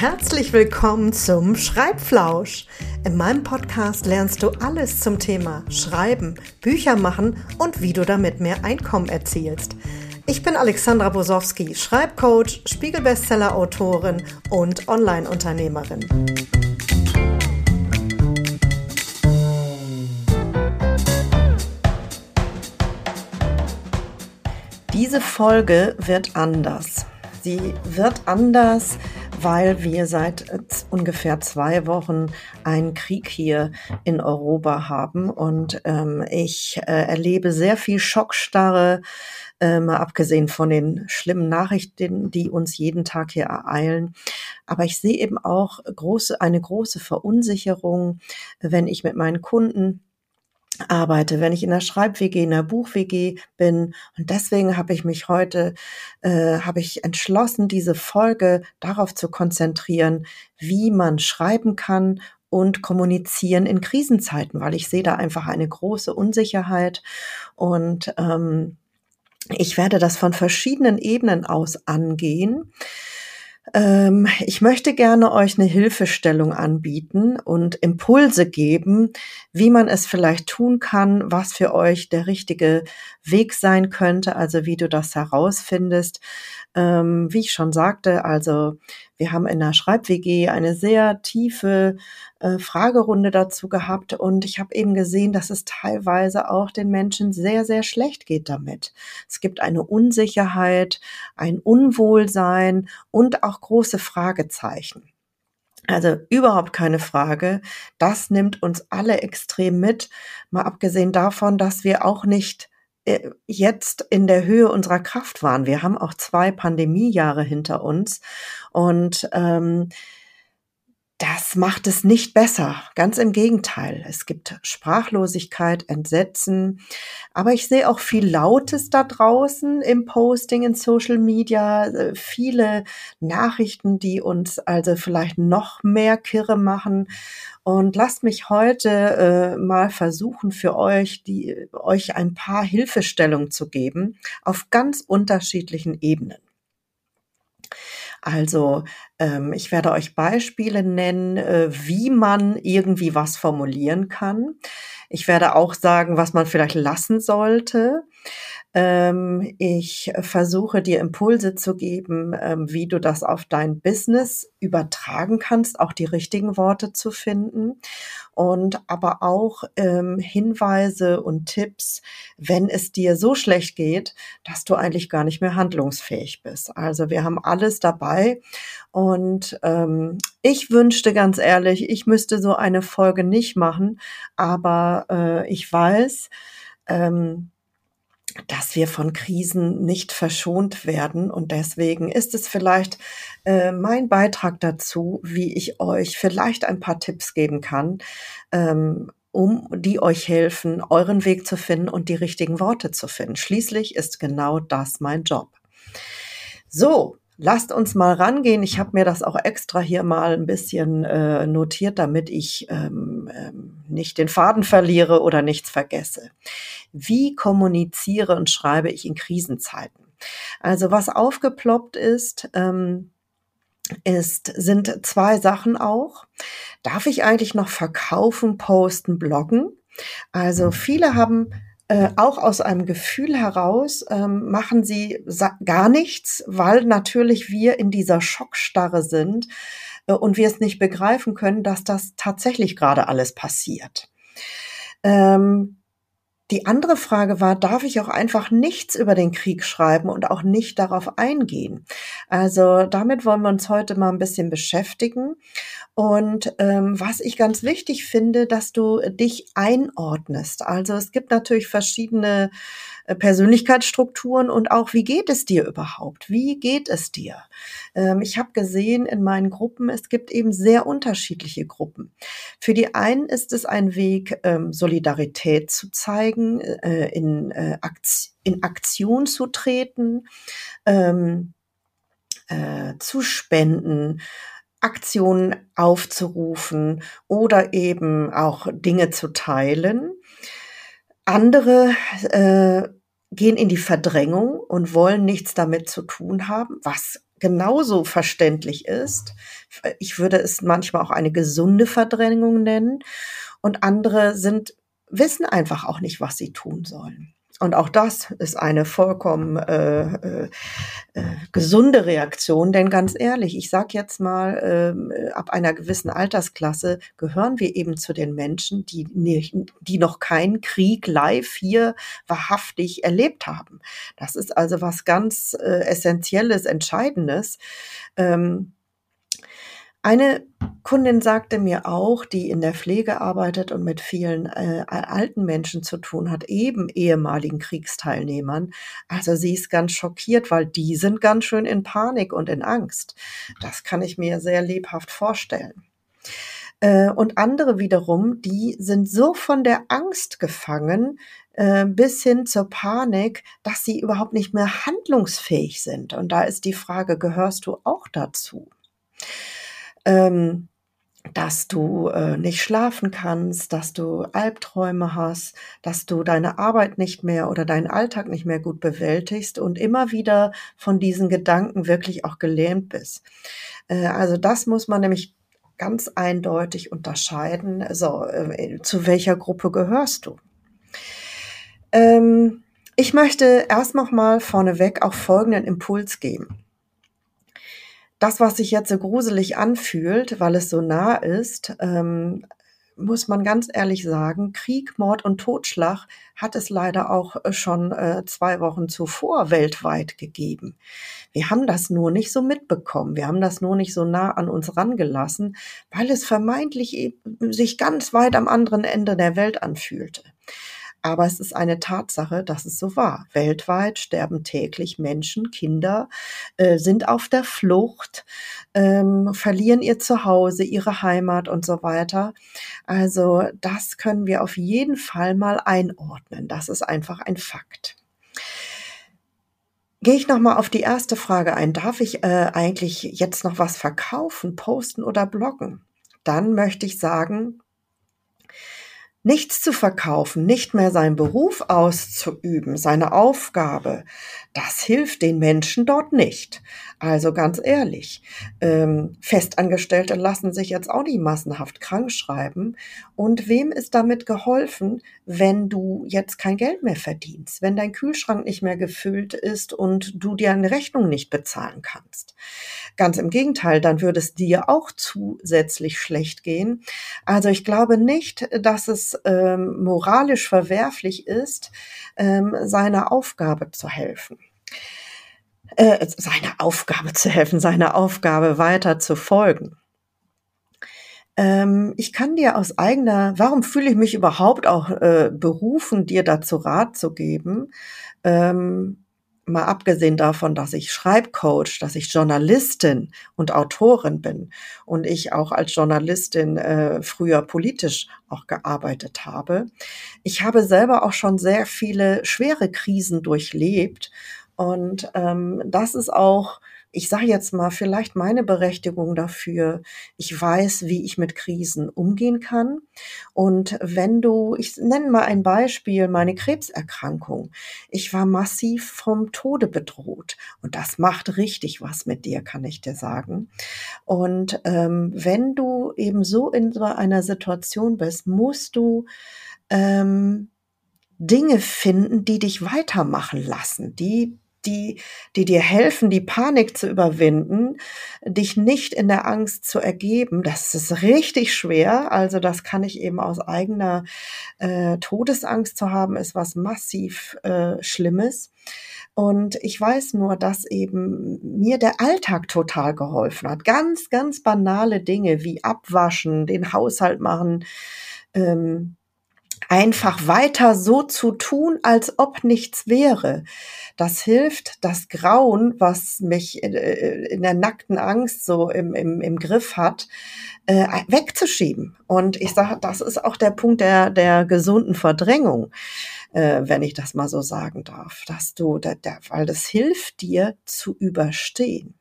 Herzlich willkommen zum Schreibflausch. In meinem Podcast lernst du alles zum Thema Schreiben, Bücher machen und wie du damit mehr Einkommen erzielst. Ich bin Alexandra Bosowski, Schreibcoach, Spiegelbestseller-Autorin und Online-Unternehmerin. Diese Folge wird anders. Sie wird anders, weil wir seit ungefähr zwei Wochen einen Krieg hier in Europa haben und ähm, ich äh, erlebe sehr viel Schockstarre, äh, mal abgesehen von den schlimmen Nachrichten, die uns jeden Tag hier ereilen. Aber ich sehe eben auch große, eine große Verunsicherung, wenn ich mit meinen Kunden arbeite, wenn ich in der Schreib-WG, in der Buch-WG bin. Und deswegen habe ich mich heute, äh, habe ich entschlossen, diese Folge darauf zu konzentrieren, wie man schreiben kann und kommunizieren in Krisenzeiten, weil ich sehe da einfach eine große Unsicherheit und ähm, ich werde das von verschiedenen Ebenen aus angehen. Ähm, ich möchte gerne euch eine Hilfestellung anbieten und Impulse geben, wie man es vielleicht tun kann, was für euch der richtige Weg sein könnte, also wie du das herausfindest. Ähm, wie ich schon sagte, also wir haben in der Schreib-WG eine sehr tiefe äh, Fragerunde dazu gehabt und ich habe eben gesehen, dass es teilweise auch den Menschen sehr, sehr schlecht geht damit. Es gibt eine Unsicherheit, ein Unwohlsein und auch große Fragezeichen. Also überhaupt keine Frage. Das nimmt uns alle extrem mit. Mal abgesehen davon, dass wir auch nicht jetzt in der Höhe unserer Kraft waren. Wir haben auch zwei Pandemiejahre hinter uns und ähm, das macht es nicht besser. Ganz im Gegenteil. Es gibt Sprachlosigkeit, Entsetzen. Aber ich sehe auch viel Lautes da draußen im Posting, in Social Media. Äh, viele Nachrichten, die uns also vielleicht noch mehr Kirre machen. Und lasst mich heute äh, mal versuchen, für euch, die, euch ein paar Hilfestellungen zu geben auf ganz unterschiedlichen Ebenen. Also ähm, ich werde euch Beispiele nennen, äh, wie man irgendwie was formulieren kann. Ich werde auch sagen, was man vielleicht lassen sollte. Ähm, ich versuche dir Impulse zu geben, ähm, wie du das auf dein Business übertragen kannst, auch die richtigen Worte zu finden. Und aber auch ähm, Hinweise und Tipps, wenn es dir so schlecht geht, dass du eigentlich gar nicht mehr handlungsfähig bist. Also wir haben alles dabei. Und ähm, ich wünschte ganz ehrlich, ich müsste so eine Folge nicht machen, aber äh, ich weiß, ähm, dass wir von Krisen nicht verschont werden. Und deswegen ist es vielleicht äh, mein Beitrag dazu, wie ich euch vielleicht ein paar Tipps geben kann, ähm, um die euch helfen, euren Weg zu finden und die richtigen Worte zu finden. Schließlich ist genau das mein Job. So, lasst uns mal rangehen. Ich habe mir das auch extra hier mal ein bisschen äh, notiert, damit ich ähm, ähm, nicht den Faden verliere oder nichts vergesse. Wie kommuniziere und schreibe ich in Krisenzeiten? Also was aufgeploppt ist, ähm, ist, sind zwei Sachen auch. Darf ich eigentlich noch verkaufen, posten, bloggen? Also viele haben äh, auch aus einem Gefühl heraus ähm, machen sie gar nichts, weil natürlich wir in dieser Schockstarre sind äh, und wir es nicht begreifen können, dass das tatsächlich gerade alles passiert. Ähm, die andere Frage war, darf ich auch einfach nichts über den Krieg schreiben und auch nicht darauf eingehen? Also damit wollen wir uns heute mal ein bisschen beschäftigen. Und ähm, was ich ganz wichtig finde, dass du dich einordnest. Also es gibt natürlich verschiedene Persönlichkeitsstrukturen und auch, wie geht es dir überhaupt? Wie geht es dir? Ähm, ich habe gesehen in meinen Gruppen, es gibt eben sehr unterschiedliche Gruppen. Für die einen ist es ein Weg, ähm, Solidarität zu zeigen, äh, in, äh, Aktion, in Aktion zu treten, ähm, äh, zu spenden, Aktionen aufzurufen oder eben auch Dinge zu teilen. Andere äh, gehen in die Verdrängung und wollen nichts damit zu tun haben, was genauso verständlich ist. Ich würde es manchmal auch eine gesunde Verdrängung nennen. Und andere sind, wissen einfach auch nicht, was sie tun sollen. Und auch das ist eine vollkommen äh, äh, äh, gesunde Reaktion, denn ganz ehrlich, ich sage jetzt mal, äh, ab einer gewissen Altersklasse gehören wir eben zu den Menschen, die, nicht, die noch keinen Krieg live hier wahrhaftig erlebt haben. Das ist also was ganz äh, Essentielles, Entscheidendes. Ähm, eine Kundin sagte mir auch, die in der Pflege arbeitet und mit vielen äh, alten Menschen zu tun hat, eben ehemaligen Kriegsteilnehmern. Also sie ist ganz schockiert, weil die sind ganz schön in Panik und in Angst. Das kann ich mir sehr lebhaft vorstellen. Äh, und andere wiederum, die sind so von der Angst gefangen, äh, bis hin zur Panik, dass sie überhaupt nicht mehr handlungsfähig sind. Und da ist die Frage, gehörst du auch dazu? Ähm, dass du äh, nicht schlafen kannst, dass du Albträume hast, dass du deine Arbeit nicht mehr oder deinen Alltag nicht mehr gut bewältigst und immer wieder von diesen Gedanken wirklich auch gelähmt bist. Äh, also das muss man nämlich ganz eindeutig unterscheiden. So, äh, zu welcher Gruppe gehörst du? Ähm, ich möchte erst noch mal vorneweg auch folgenden Impuls geben das, was sich jetzt so gruselig anfühlt, weil es so nah ist, ähm, muss man ganz ehrlich sagen, Krieg, Mord und Totschlag hat es leider auch äh, schon äh, zwei Wochen zuvor weltweit gegeben. Wir haben das nur nicht so mitbekommen. Wir haben das nur nicht so nah an uns rangelassen, weil es vermeintlich sich ganz weit am anderen Ende der Welt anfühlte. Aber es ist eine Tatsache, dass es so war. Weltweit sterben täglich Menschen, Kinder äh, sind auf der Flucht, ähm, verlieren ihr Zuhause, ihre Heimat und so weiter. Also das können wir auf jeden Fall mal einordnen. Das ist einfach ein Fakt. Gehe ich nochmal auf die erste Frage ein. Darf ich äh, eigentlich jetzt noch was verkaufen, posten oder bloggen? Dann möchte ich sagen, nichts zu verkaufen, nicht mehr seinen Beruf auszuüben, seine Aufgabe, das hilft den Menschen dort nicht. Also ganz ehrlich, ähm, Festangestellte lassen sich jetzt auch nicht massenhaft krank schreiben. Und wem ist damit geholfen, wenn du jetzt kein Geld mehr verdienst, wenn dein Kühlschrank nicht mehr gefüllt ist und du dir eine Rechnung nicht bezahlen kannst? Ganz im Gegenteil, dann würde es dir auch zusätzlich schlecht gehen. Also ich glaube nicht, dass es ähm, moralisch verwerflich ist, ähm, seiner Aufgabe zu helfen äh, seine Aufgabe zu helfen, seiner Aufgabe weiter zu folgen. Ähm, ich kann dir aus eigener, warum fühle ich mich überhaupt auch äh, berufen, dir dazu Rat zu geben? Ähm, mal abgesehen davon, dass ich Schreibcoach, dass ich Journalistin und Autorin bin und ich auch als Journalistin äh, früher politisch auch gearbeitet habe. Ich habe selber auch schon sehr viele schwere Krisen durchlebt und ähm, das ist auch, ich sage jetzt mal, vielleicht meine Berechtigung dafür. Ich weiß, wie ich mit Krisen umgehen kann. Und wenn du, ich nenne mal ein Beispiel, meine Krebserkrankung. Ich war massiv vom Tode bedroht. Und das macht richtig was mit dir, kann ich dir sagen. Und ähm, wenn du eben so in so einer Situation bist, musst du ähm, Dinge finden, die dich weitermachen lassen, die die, die dir helfen, die Panik zu überwinden, dich nicht in der Angst zu ergeben. Das ist richtig schwer. Also das kann ich eben aus eigener äh, Todesangst zu haben, ist was massiv äh, Schlimmes. Und ich weiß nur, dass eben mir der Alltag total geholfen hat. Ganz, ganz banale Dinge wie abwaschen, den Haushalt machen, ähm, einfach weiter so zu tun, als ob nichts wäre. Das hilft, das Grauen, was mich äh, in der nackten Angst so im, im, im Griff hat, äh, wegzuschieben. Und ich sage, das ist auch der Punkt der, der gesunden Verdrängung, äh, wenn ich das mal so sagen darf, dass du, weil das hilft dir zu überstehen.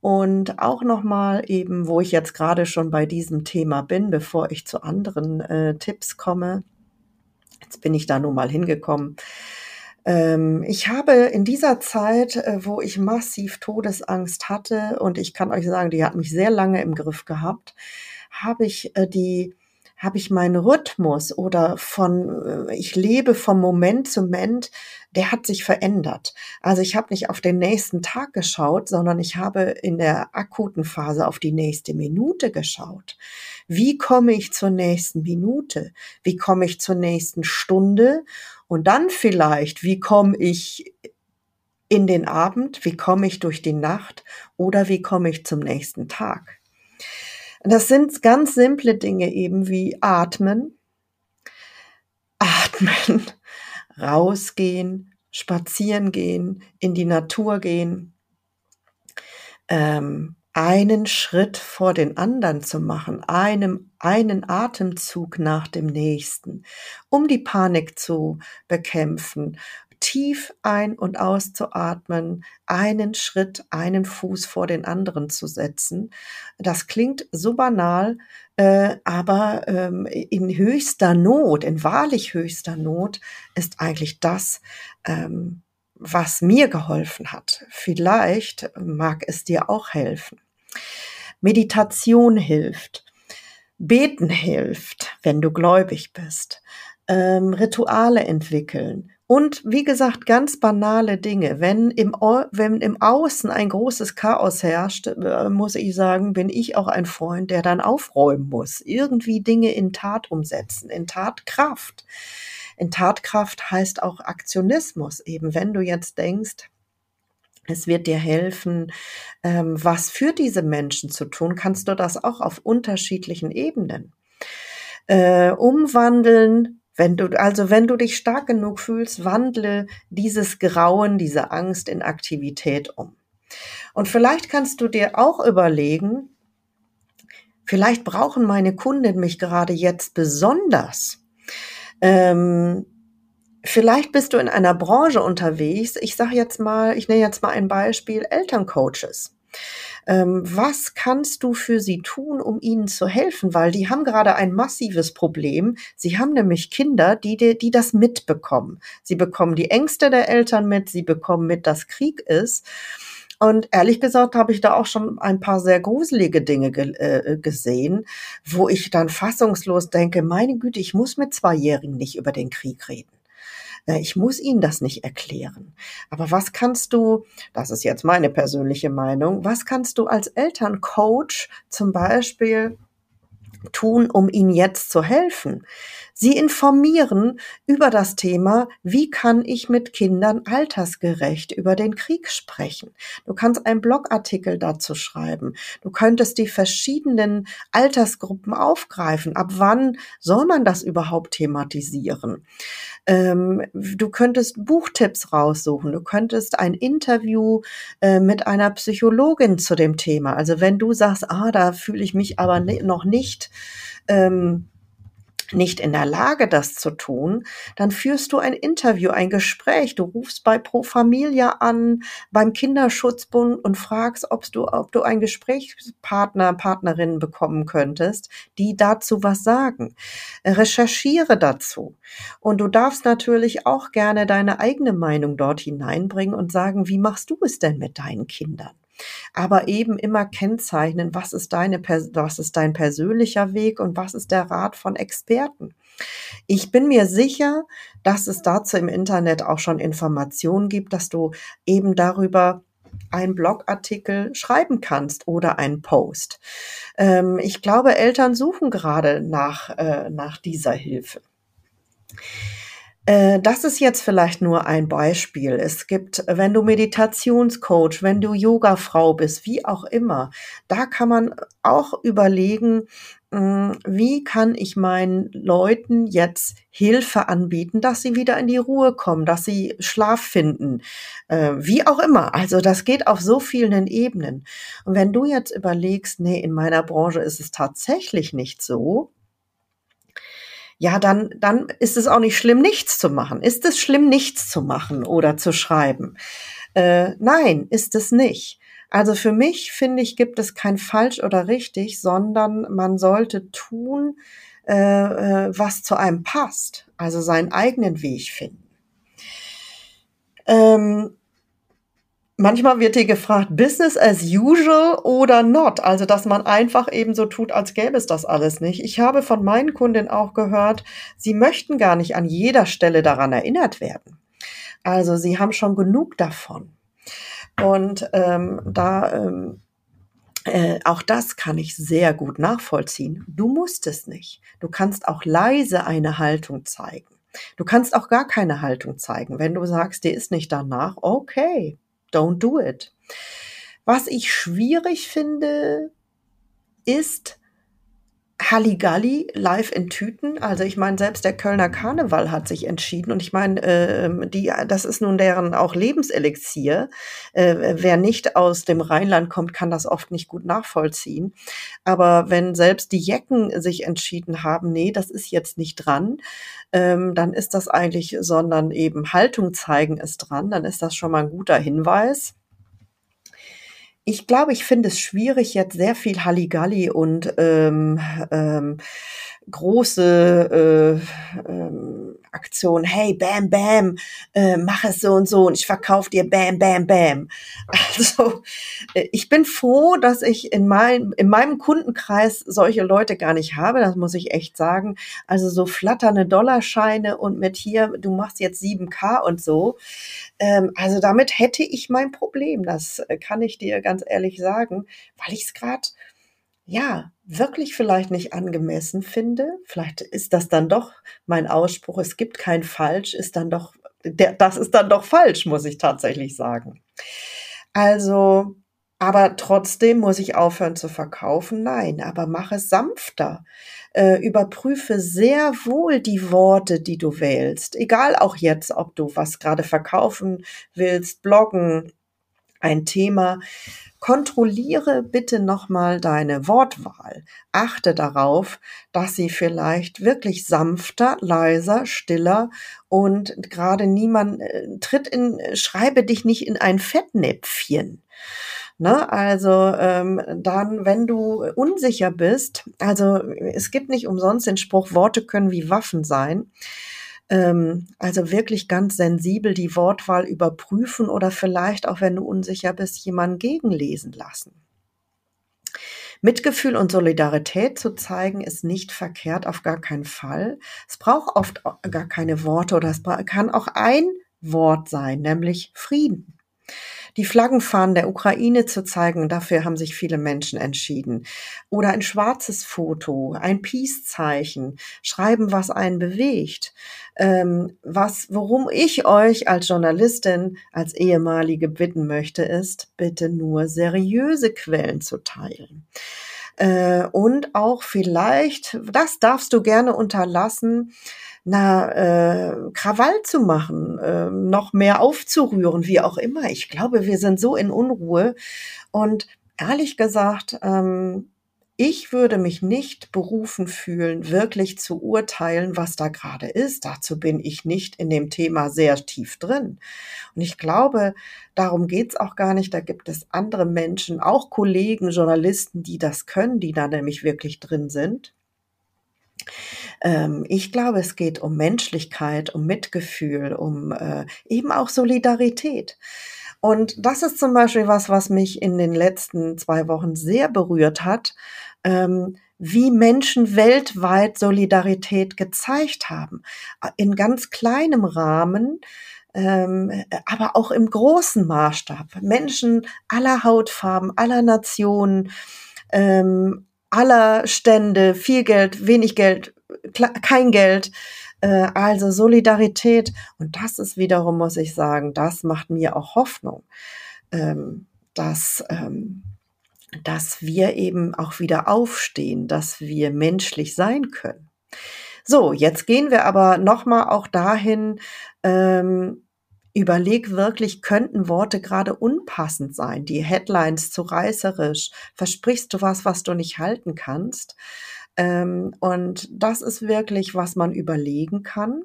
Und auch nochmal eben, wo ich jetzt gerade schon bei diesem Thema bin, bevor ich zu anderen äh, Tipps komme. Jetzt bin ich da nun mal hingekommen. Ähm, ich habe in dieser Zeit, äh, wo ich massiv Todesangst hatte und ich kann euch sagen, die hat mich sehr lange im Griff gehabt, habe ich äh, die habe ich meinen Rhythmus oder von, äh, ich lebe vom Moment zu Moment, der hat sich verändert. Also ich habe nicht auf den nächsten Tag geschaut, sondern ich habe in der akuten Phase auf die nächste Minute geschaut. Wie komme ich zur nächsten Minute? Wie komme ich zur nächsten Stunde? Und dann vielleicht, wie komme ich in den Abend? Wie komme ich durch die Nacht? Oder wie komme ich zum nächsten Tag? Das sind ganz simple Dinge eben wie atmen, atmen, rausgehen, spazieren gehen, in die Natur gehen, ähm, einen Schritt vor den anderen zu machen, einem, einen Atemzug nach dem nächsten, um die Panik zu bekämpfen, tief ein- und auszuatmen, einen Schritt, einen Fuß vor den anderen zu setzen. Das klingt so banal, äh, aber ähm, in höchster Not, in wahrlich höchster Not, ist eigentlich das, ähm, was mir geholfen hat. Vielleicht mag es dir auch helfen. Meditation hilft. Beten hilft, wenn du gläubig bist. Ähm, Rituale entwickeln, und wie gesagt, ganz banale Dinge. Wenn im, wenn im Außen ein großes Chaos herrscht, äh, muss ich sagen, bin ich auch ein Freund, der dann aufräumen muss. Irgendwie Dinge in Tat umsetzen, in Tatkraft. In Tatkraft heißt auch Aktionismus. Eben wenn du jetzt denkst, es wird dir helfen, ähm, was für diese Menschen zu tun, kannst du das auch auf unterschiedlichen Ebenen. Äh, umwandeln, wenn du, also wenn du dich stark genug fühlst, wandle dieses Grauen, diese Angst in Aktivität um. Und vielleicht kannst du dir auch überlegen, vielleicht brauchen meine Kunden mich gerade jetzt besonders. Ähm, vielleicht bist du in einer Branche unterwegs. Ich sage jetzt mal, ich nenne jetzt mal ein Beispiel Elterncoaches. Ähm, was kannst du für sie tun, um ihnen zu helfen? Weil die haben gerade ein massives Problem. Sie haben nämlich Kinder, die, die, die das mitbekommen. Sie bekommen die Ängste der Eltern mit, sie bekommen mit, dass Krieg ist. Und ehrlich gesagt habe ich da auch schon ein paar sehr gruselige Dinge ge äh, gesehen, wo ich dann fassungslos denke, meine Güte, ich muss mit Zweijährigen nicht über den Krieg reden. Äh, ich muss Ihnen das nicht erklären. Aber was kannst du, das ist jetzt meine persönliche Meinung, was kannst du als Elterncoach zum Beispiel tun, um ihnen jetzt zu helfen? Sie informieren über das Thema, wie kann ich mit Kindern altersgerecht über den Krieg sprechen. Du kannst einen Blogartikel dazu schreiben. Du könntest die verschiedenen Altersgruppen aufgreifen. Ab wann soll man das überhaupt thematisieren? Ähm, du könntest Buchtipps raussuchen. Du könntest ein Interview äh, mit einer Psychologin zu dem Thema. Also wenn du sagst, ah, da fühle ich mich aber noch nicht ähm, nicht in der Lage, das zu tun, dann führst du ein Interview, ein Gespräch. Du rufst bei Pro Familia an, beim Kinderschutzbund und fragst, ob du, ob du einen Gesprächspartner, Partnerin bekommen könntest, die dazu was sagen. Recherchiere dazu. Und du darfst natürlich auch gerne deine eigene Meinung dort hineinbringen und sagen, wie machst du es denn mit deinen Kindern? Aber eben immer kennzeichnen, was ist deine, was ist dein persönlicher Weg und was ist der Rat von Experten. Ich bin mir sicher, dass es dazu im Internet auch schon Informationen gibt, dass du eben darüber einen Blogartikel schreiben kannst oder einen Post. Ähm, ich glaube, Eltern suchen gerade nach, äh, nach dieser Hilfe. Äh, das ist jetzt vielleicht nur ein Beispiel. Es gibt, wenn du Meditationscoach, wenn du Yogafrau bist, wie auch immer, da kann man auch überlegen, hm, wie kann ich meinen Leuten jetzt Hilfe anbieten, dass sie wieder in die Ruhe kommen, dass sie Schlaf finden, äh, wie auch immer. Also das geht auf so vielen Ebenen. Und wenn du jetzt überlegst, nee, in meiner Branche ist es tatsächlich nicht so, ja, dann, dann ist es auch nicht schlimm, nichts zu machen. Ist es schlimm, nichts zu machen oder zu schreiben? Äh, nein, ist es nicht. Also für mich, finde ich, gibt es kein falsch oder richtig, sondern man sollte tun, äh, äh was zu einem passt. Also seinen eigenen Weg finden. Ähm, manchmal wird dir gefragt, Business as usual oder not. Also, dass man einfach eben so tut, als gäbe es das alles nicht. Ich habe von meinen Kundinnen auch gehört, sie möchten gar nicht an jeder Stelle daran erinnert werden. Also, sie haben schon genug davon. Und ähm, da ähm, äh, auch das kann ich sehr gut nachvollziehen. Du musst es nicht. Du kannst auch leise eine Haltung zeigen. Du kannst auch gar keine Haltung zeigen. Wenn du sagst, dir ist nicht danach, okay, don't do it. Was ich schwierig finde, ist, Halligalli live in Tüten. Also ich meine, selbst der Kölner Karneval hat sich entschieden und ich meine, äh, die, das ist nun deren auch Lebenselixier. Äh, wer nicht aus dem Rheinland kommt, kann das oft nicht gut nachvollziehen. Aber wenn selbst die Jecken sich entschieden haben, nee, das ist jetzt nicht dran, ähm, dann ist das eigentlich, sondern eben Haltung zeigen ist dran, dann ist das schon mal ein guter Hinweis ich glaube, ich finde es schwierig, jetzt sehr viel Halligalli und ähm, ähm, große äh, ähm, Aktion, hey, bam, bam, äh, mach es so und so und ich verkaufe dir bam, bam, bam. Also äh, ich bin froh, dass ich in, mein, in meinem Kundenkreis solche Leute gar nicht habe, das muss ich echt sagen. Also so flatternde Dollarscheine und mit hier, du machst jetzt 7K und so. Ähm, also damit hätte ich mein Problem, das äh, kann ich dir ganz ehrlich sagen, weil ich es gerade ja, wirklich vielleicht nicht angemessen finde. Vielleicht ist das dann doch mein Ausspruch, es gibt kein Falsch, ist dann doch, der, das ist dann doch falsch, muss ich tatsächlich sagen. Also, aber trotzdem muss ich aufhören zu verkaufen? Nein, aber mach es sanfter. Äh, überprüfe sehr wohl die Worte, die du wählst. Egal auch jetzt, ob du was gerade verkaufen willst, bloggen, ein Thema. Kontrolliere bitte nochmal deine Wortwahl. Achte darauf, dass sie vielleicht wirklich sanfter, leiser, stiller und gerade niemand äh, tritt in, schreibe dich nicht in ein Fettnäpfchen. Ne, also ähm, dann, wenn du unsicher bist, also es gibt nicht umsonst den Spruch, Worte können wie Waffen sein. Ähm, also wirklich ganz sensibel die Wortwahl überprüfen oder vielleicht auch, wenn du unsicher bist, jemanden gegenlesen lassen. Mitgefühl und Solidarität zu zeigen, ist nicht verkehrt, auf gar keinen Fall. Es braucht oft gar keine Worte oder es kann auch ein Wort sein, nämlich Frieden die Flaggenfahnen der Ukraine zu zeigen. Dafür haben sich viele Menschen entschieden. Oder ein schwarzes Foto, ein Peace-Zeichen, schreiben, was einen bewegt. Ähm, was, worum ich euch als Journalistin, als ehemalige bitten möchte, ist, bitte nur seriöse Quellen zu teilen äh, und auch vielleicht, das darfst du gerne unterlassen, na, äh, Krawall zu machen, äh, noch mehr aufzurühren, wie auch immer. Ich glaube, wir sind so in Unruhe. Und ehrlich gesagt, ähm, ich würde mich nicht berufen fühlen, wirklich zu urteilen, was da gerade ist. Dazu bin ich nicht in dem Thema sehr tief drin. Und ich glaube, darum geht's auch gar nicht. Da gibt es andere Menschen, auch Kollegen, Journalisten, die das können, die da nämlich wirklich drin sind. Ähm, ich glaube, es geht um Menschlichkeit, um Mitgefühl, um äh, eben auch Solidarität. Und das ist zum Beispiel was, was mich in den letzten zwei Wochen sehr berührt hat, ähm, wie Menschen weltweit Solidarität gezeigt haben. In ganz kleinem Rahmen, ähm, aber auch im großen Maßstab. Menschen aller Hautfarben, aller Nationen, aller Stände, viel Geld, wenig Geld, kein Geld. Äh, also Solidarität. Und das ist wiederum, muss ich sagen, das macht mir auch Hoffnung, ähm, dass, ähm, dass wir eben auch wieder aufstehen, dass wir menschlich sein können. So, jetzt gehen wir aber nochmal auch dahin, ähm, Überleg wirklich, könnten Worte gerade unpassend sein, die Headlines zu reißerisch, versprichst du was, was du nicht halten kannst. Ähm, und das ist wirklich, was man überlegen kann.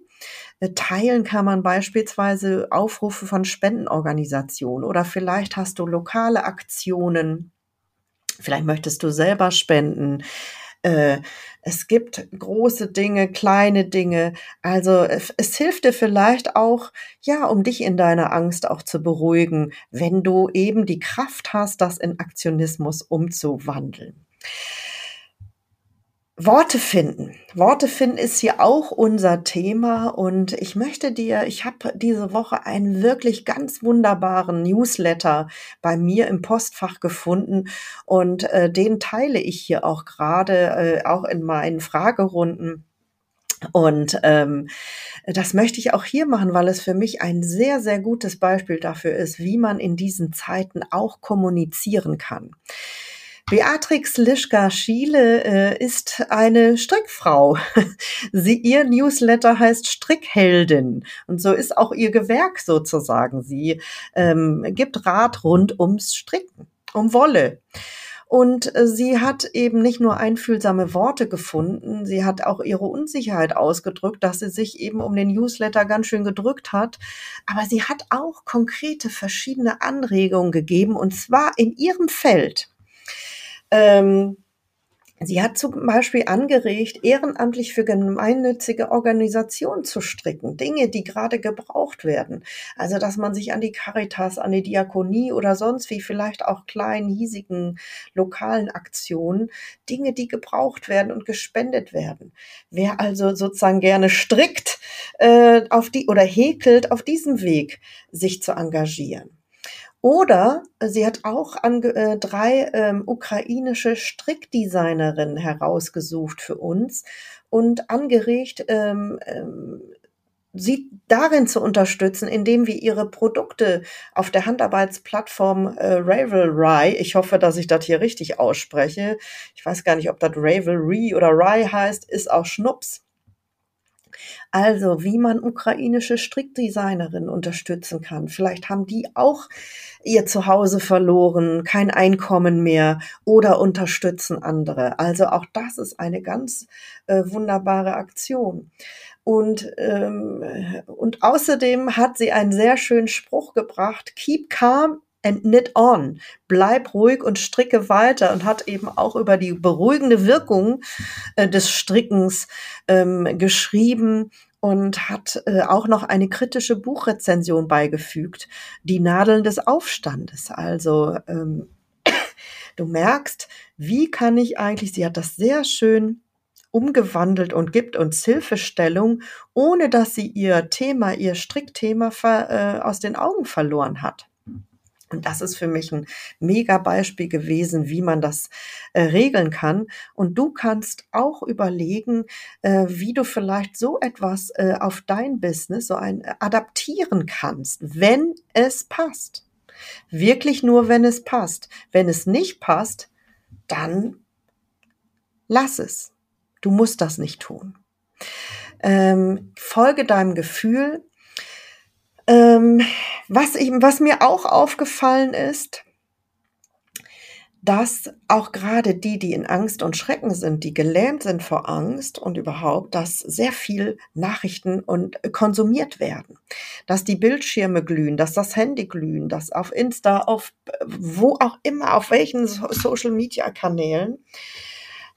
Äh, teilen kann man beispielsweise Aufrufe von Spendenorganisationen oder vielleicht hast du lokale Aktionen. Vielleicht möchtest du selber spenden. Äh, es gibt große Dinge, kleine Dinge. Also es, es hilft dir vielleicht auch, ja, um dich in deiner Angst auch zu beruhigen, wenn du eben die Kraft hast, das in Aktionismus umzuwandeln. Worte finden. Worte finden ist hier auch unser Thema und ich möchte dir, ich habe diese Woche einen wirklich ganz wunderbaren Newsletter bei mir im Postfach gefunden und äh, den teile ich hier auch gerade, äh, auch in meinen Fragerunden. Und ähm, das möchte ich auch hier machen, weil es für mich ein sehr, sehr gutes Beispiel dafür ist, wie man in diesen Zeiten auch kommunizieren kann. Beatrix Lischka-Schiele äh, ist eine Strickfrau. Sie, ihr Newsletter heißt Strickheldin und so ist auch ihr Gewerk sozusagen. Sie ähm, gibt Rat rund ums Stricken, um Wolle. Und äh, sie hat eben nicht nur einfühlsame Worte gefunden, sie hat auch ihre Unsicherheit ausgedrückt, dass sie sich eben um den Newsletter ganz schön gedrückt hat. Aber sie hat auch konkrete verschiedene Anregungen gegeben und zwar in ihrem Feld. Ähm, Sie hat zum Beispiel angeregt, ehrenamtlich für gemeinnützige Organisationen zu stricken. Dinge, die gerade gebraucht werden. Also, dass man sich an die Caritas, an die Diakonie oder sonst wie vielleicht auch kleinen, hiesigen, lokalen Aktionen, Dinge, die gebraucht werden und gespendet werden. Wer also sozusagen gerne strickt, äh, auf die oder häkelt, auf diesem Weg sich zu engagieren. Oder sie hat auch äh, drei ähm, ukrainische Strickdesignerinnen herausgesucht für uns und angeregt, ähm, ähm, sie darin zu unterstützen, indem wir ihre Produkte auf der Handarbeitsplattform äh, Ravelry, ich hoffe, dass ich das hier richtig ausspreche, ich weiß gar nicht, ob das Ravelry oder Rye heißt, ist auch Schnups also, wie man ukrainische Strickdesignerinnen unterstützen kann. Vielleicht haben die auch ihr Zuhause verloren, kein Einkommen mehr oder unterstützen andere. Also auch das ist eine ganz äh, wunderbare Aktion. Und, ähm, und außerdem hat sie einen sehr schönen Spruch gebracht, keep calm and knit on. Bleib ruhig und stricke weiter und hat eben auch über die beruhigende Wirkung äh, des Strickens ähm, geschrieben und hat äh, auch noch eine kritische Buchrezension beigefügt, Die Nadeln des Aufstandes. Also ähm, du merkst, wie kann ich eigentlich, sie hat das sehr schön umgewandelt und gibt uns Hilfestellung, ohne dass sie ihr Thema, ihr Strickthema äh, aus den Augen verloren hat. Und das ist für mich ein mega Beispiel gewesen, wie man das äh, regeln kann. Und du kannst auch überlegen, äh, wie du vielleicht so etwas äh, auf dein Business, so ein äh, adaptieren kannst, wenn es passt. Wirklich nur, wenn es passt. Wenn es nicht passt, dann lass es. Du musst das nicht tun. Ähm, folge deinem Gefühl, ähm, was, ich, was mir auch aufgefallen ist, dass auch gerade die, die in Angst und Schrecken sind, die gelähmt sind vor Angst und überhaupt, dass sehr viel Nachrichten und konsumiert werden, dass die Bildschirme glühen, dass das Handy glühen, dass auf Insta, auf wo auch immer, auf welchen Social Media Kanälen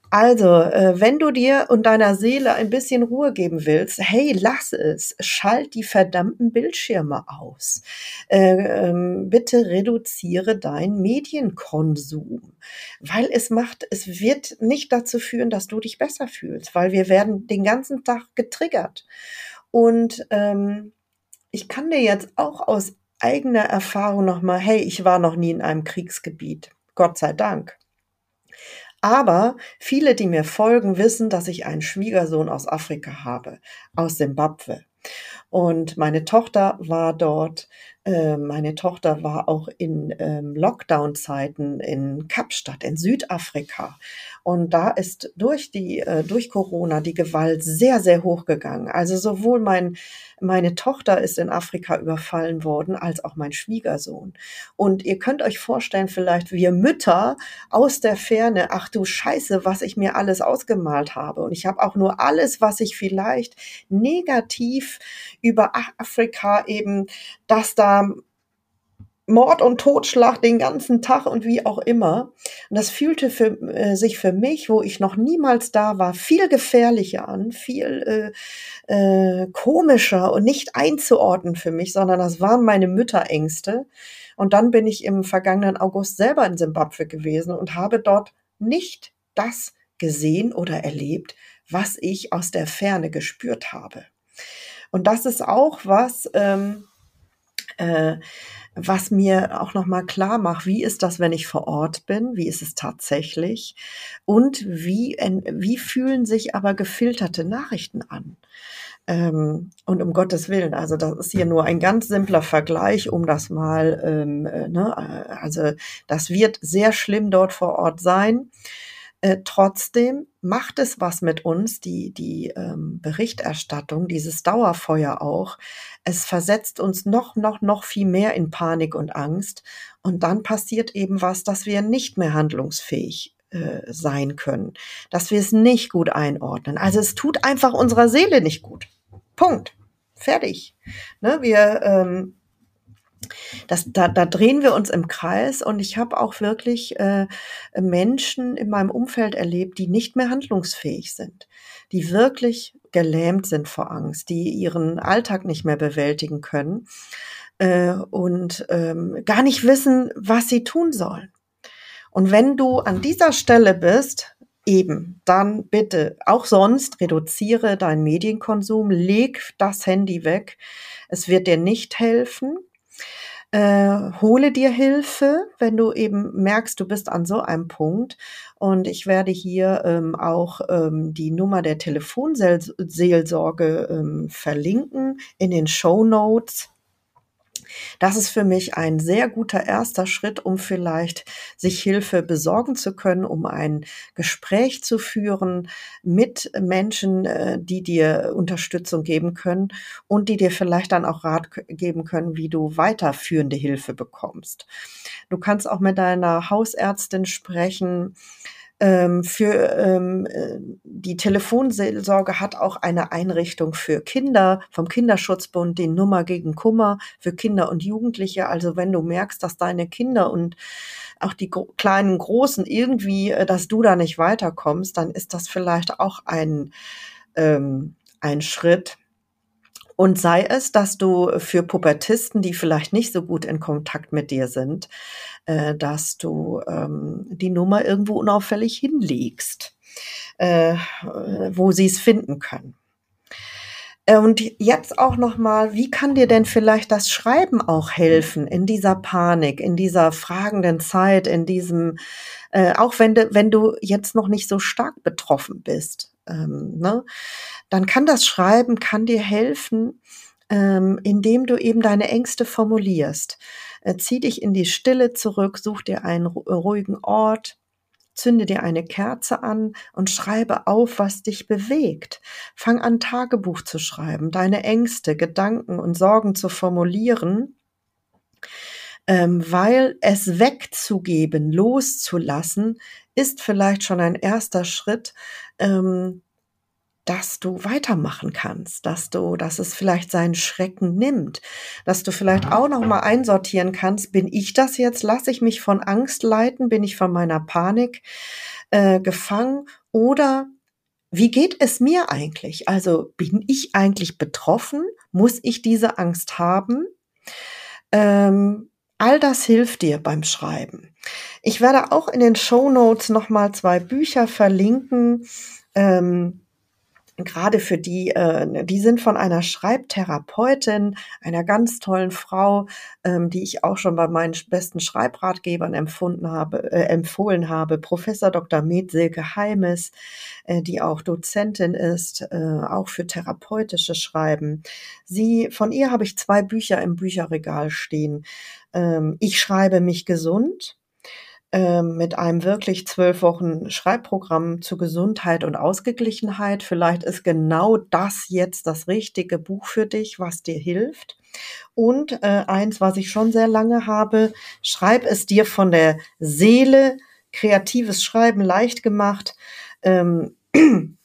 also, äh, wenn du dir und deiner Seele ein bisschen Ruhe geben willst, hey, lass es. Schalt die verdammten Bildschirme aus. Äh, ähm, bitte reduziere deinen Medienkonsum, weil es macht, es wird nicht dazu führen, dass du dich besser fühlst, weil wir werden den ganzen Tag getriggert. Und ähm, ich kann dir jetzt auch aus eigener Erfahrung nochmal, hey, ich war noch nie in einem Kriegsgebiet. Gott sei Dank. Aber viele, die mir folgen, wissen, dass ich einen Schwiegersohn aus Afrika habe, aus Simbabwe. Und meine Tochter war dort. Äh, meine Tochter war auch in ähm, Lockdown-Zeiten in Kapstadt in Südafrika. Und da ist durch die, äh, durch Corona die Gewalt sehr, sehr hoch gegangen. Also sowohl mein, meine Tochter ist in Afrika überfallen worden, als auch mein Schwiegersohn. Und ihr könnt euch vorstellen, vielleicht wir Mütter aus der Ferne, ach du Scheiße, was ich mir alles ausgemalt habe. Und ich habe auch nur alles, was ich vielleicht negativ über Afrika eben, dass da Mord und Totschlag den ganzen Tag und wie auch immer. Und das fühlte für, äh, sich für mich, wo ich noch niemals da war, viel gefährlicher an, viel äh, äh, komischer und nicht einzuordnen für mich, sondern das waren meine Mütterängste. Und dann bin ich im vergangenen August selber in Simbabwe gewesen und habe dort nicht das gesehen oder erlebt, was ich aus der Ferne gespürt habe. Und das ist auch was, ähm, äh, was mir auch noch mal klar macht, wie ist das, wenn ich vor Ort bin? Wie ist es tatsächlich? Und wie, wie fühlen sich aber gefilterte Nachrichten an? Ähm, und um Gottes Willen, also das ist hier nur ein ganz simpler Vergleich, um das mal, ähm, äh, ne, äh, also das wird sehr schlimm dort vor Ort sein. Äh, trotzdem macht es was mit uns, die, die ähm, Berichterstattung, dieses Dauerfeuer auch. Es versetzt uns noch, noch, noch viel mehr in Panik und Angst. Und dann passiert eben was, dass wir nicht mehr handlungsfähig äh, sein können, dass wir es nicht gut einordnen. Also es tut einfach unserer Seele nicht gut. Punkt. Fertig. Ne, wir ähm, das, da, da drehen wir uns im Kreis und ich habe auch wirklich äh, Menschen in meinem Umfeld erlebt, die nicht mehr handlungsfähig sind, die wirklich gelähmt sind vor Angst, die ihren Alltag nicht mehr bewältigen können äh, und ähm, gar nicht wissen, was sie tun sollen. Und wenn du an dieser Stelle bist, eben, dann bitte auch sonst reduziere deinen Medienkonsum, leg das Handy weg. Es wird dir nicht helfen. Äh, hole dir Hilfe, wenn du eben merkst, du bist an so einem Punkt. Und ich werde hier ähm, auch ähm, die Nummer der Telefonseelsorge ähm, verlinken in den Show Notes. Das ist für mich ein sehr guter erster Schritt, um vielleicht sich Hilfe besorgen zu können, um ein Gespräch zu führen mit Menschen, äh, die dir Unterstützung geben können und die dir vielleicht dann auch Rat geben können, wie du weiterführende Hilfe bekommst. Du kannst auch mit deiner Hausärztin sprechen, ähm, für ähm, äh, die Telefonseelsorge hat auch eine Einrichtung für Kinder vom Kinderschutzbund, die Nummer gegen Kummer für Kinder und Jugendliche. Also wenn du merkst, dass deine Kinder und auch die kleinen Großen irgendwie, äh, dass du da nicht weiterkommst, dann ist das vielleicht auch ein, ähm, ein Schritt, und sei es, dass du für Pubertisten, die vielleicht nicht so gut in Kontakt mit dir sind, äh, dass du ähm, die Nummer irgendwo unauffällig hinlegst, äh, wo sie es finden können. Äh, und jetzt auch noch mal, wie kann dir denn vielleicht das Schreiben auch helfen in dieser Panik, in dieser fragenden Zeit, in diesem, äh, auch wenn du, wenn du jetzt noch nicht so stark betroffen bist, ähm, ne? Dann kann das Schreiben, kann dir helfen, ähm, indem du eben deine Ängste formulierst. Äh, zieh dich in die Stille zurück, such dir einen ruhigen Ort, zünde dir eine Kerze an und schreibe auf, was dich bewegt. Fang an, Tagebuch zu schreiben, deine Ängste, Gedanken und Sorgen zu formulieren, ähm, weil es wegzugeben, loszulassen, ist vielleicht schon ein erster Schritt, ähm, dass du weitermachen kannst, dass du, dass es vielleicht seinen Schrecken nimmt, dass du vielleicht auch noch mal einsortieren kannst, bin ich das jetzt, lasse ich mich von Angst leiten, bin ich von meiner Panik äh, gefangen oder wie geht es mir eigentlich? Also bin ich eigentlich betroffen? Muss ich diese Angst haben? Ähm, all das hilft dir beim Schreiben. Ich werde auch in den Show Notes noch mal zwei Bücher verlinken. Ähm, gerade für die, äh, die sind von einer Schreibtherapeutin, einer ganz tollen Frau, ähm, die ich auch schon bei meinen besten Schreibratgebern empfunden habe, äh, empfohlen habe, Professor Dr. Med Silke Heimes, äh, die auch Dozentin ist, äh, auch für therapeutische Schreiben. Sie, von ihr habe ich zwei Bücher im Bücherregal stehen. Ähm, ich schreibe mich gesund ähm, mit einem wirklich zwölf Wochen Schreibprogramm zu Gesundheit und Ausgeglichenheit. Vielleicht ist genau das jetzt das richtige Buch für dich, was dir hilft. Und äh, eins, was ich schon sehr lange habe, schreib es dir von der Seele, kreatives Schreiben leicht gemacht. Ähm,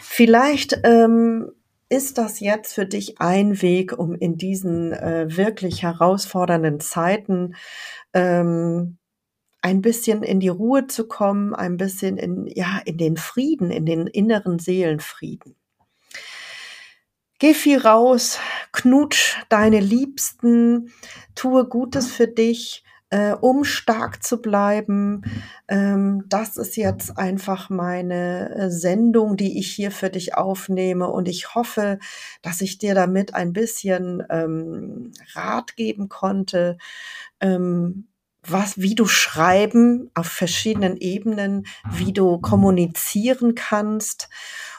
vielleicht ähm, ist das jetzt für dich ein Weg, um in diesen äh, wirklich herausfordernden Zeiten ähm, ein bisschen in die Ruhe zu kommen, ein bisschen in, ja, in den Frieden, in den inneren Seelenfrieden. Geh viel raus, knutsch deine Liebsten, tue Gutes für dich, äh, um stark zu bleiben. Ähm, das ist jetzt einfach meine äh, Sendung, die ich hier für dich aufnehme. Und ich hoffe, dass ich dir damit ein bisschen ähm, Rat geben konnte. Ähm, was, wie du schreiben auf verschiedenen Ebenen, wie du kommunizieren kannst.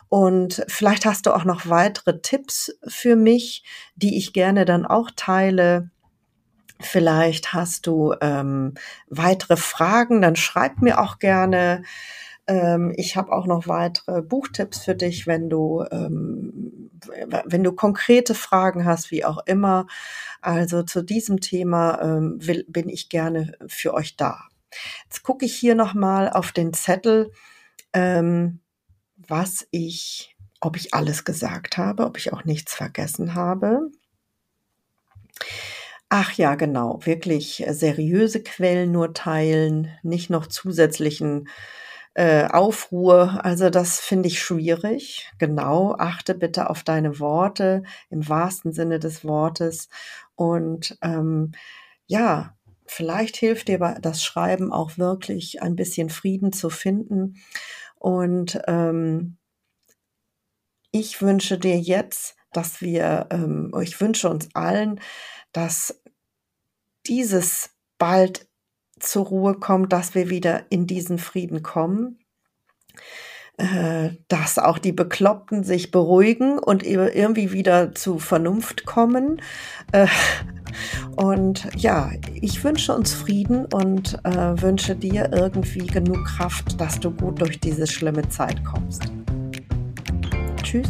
Und vielleicht hast du auch noch weitere Tipps für mich, die ich gerne dann auch teile. Vielleicht hast du ähm, weitere Fragen, dann schreib mir auch gerne. Ähm, ich habe auch noch weitere Buchtipps für dich, wenn du, ähm, wenn du konkrete Fragen hast, wie auch immer. Also zu diesem Thema ähm, will, bin ich gerne für euch da. Jetzt gucke ich hier nochmal auf den Zettel, ähm, was ich, ob ich alles gesagt habe, ob ich auch nichts vergessen habe. Ach ja, genau, wirklich seriöse Quellen nur teilen, nicht noch zusätzlichen äh, Aufruhr. Also das finde ich schwierig. Genau, achte bitte auf deine Worte im wahrsten Sinne des Wortes. Und ähm, ja, vielleicht hilft dir das Schreiben auch wirklich ein bisschen Frieden zu finden. Und ähm, ich wünsche dir jetzt, dass wir, ähm, ich wünsche uns allen, dass dieses bald zur Ruhe kommt, dass wir wieder in diesen Frieden kommen, dass auch die Bekloppten sich beruhigen und irgendwie wieder zu Vernunft kommen. Äh, und ja, ich wünsche uns Frieden und äh, wünsche dir irgendwie genug Kraft, dass du gut durch diese schlimme Zeit kommst. Tschüss.